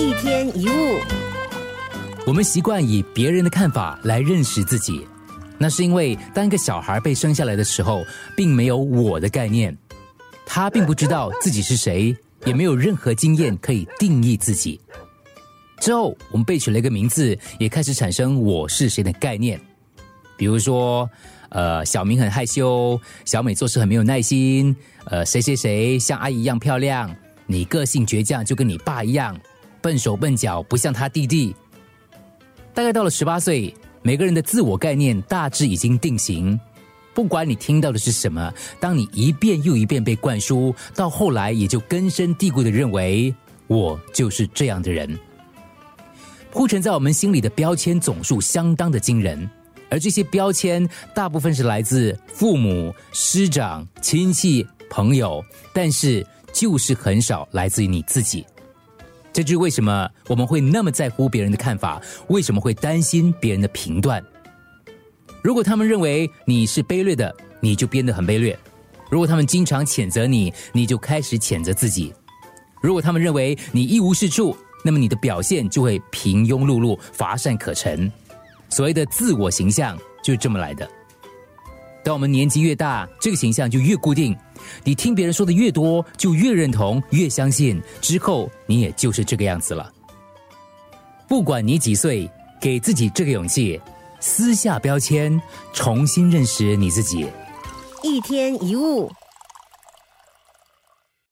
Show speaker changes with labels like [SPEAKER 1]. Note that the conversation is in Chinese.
[SPEAKER 1] 一天一物，
[SPEAKER 2] 我们习惯以别人的看法来认识自己，那是因为当一个小孩被生下来的时候，并没有我的概念，他并不知道自己是谁，也没有任何经验可以定义自己。之后，我们被取了一个名字，也开始产生我是谁的概念。比如说，呃，小明很害羞，小美做事很没有耐心，呃，谁谁谁像阿姨一样漂亮，你个性倔强，就跟你爸一样，笨手笨脚，不像他弟弟。大概到了十八岁，每个人的自我概念大致已经定型。不管你听到的是什么，当你一遍又一遍被灌输，到后来也就根深蒂固的认为我就是这样的人。铺陈在我们心里的标签总数相当的惊人，而这些标签大部分是来自父母、师长、亲戚、朋友，但是就是很少来自于你自己。这就是为什么我们会那么在乎别人的看法，为什么会担心别人的评断。如果他们认为你是卑劣的，你就变得很卑劣；如果他们经常谴责你，你就开始谴责自己；如果他们认为你一无是处，那么你的表现就会平庸碌碌、乏善可陈。所谓的自我形象就是这么来的。当我们年纪越大，这个形象就越固定。你听别人说的越多，就越认同、越相信，之后你也就是这个样子了。不管你几岁，给自己这个勇气，撕下标签，重新认识你自己。
[SPEAKER 1] 一天一物。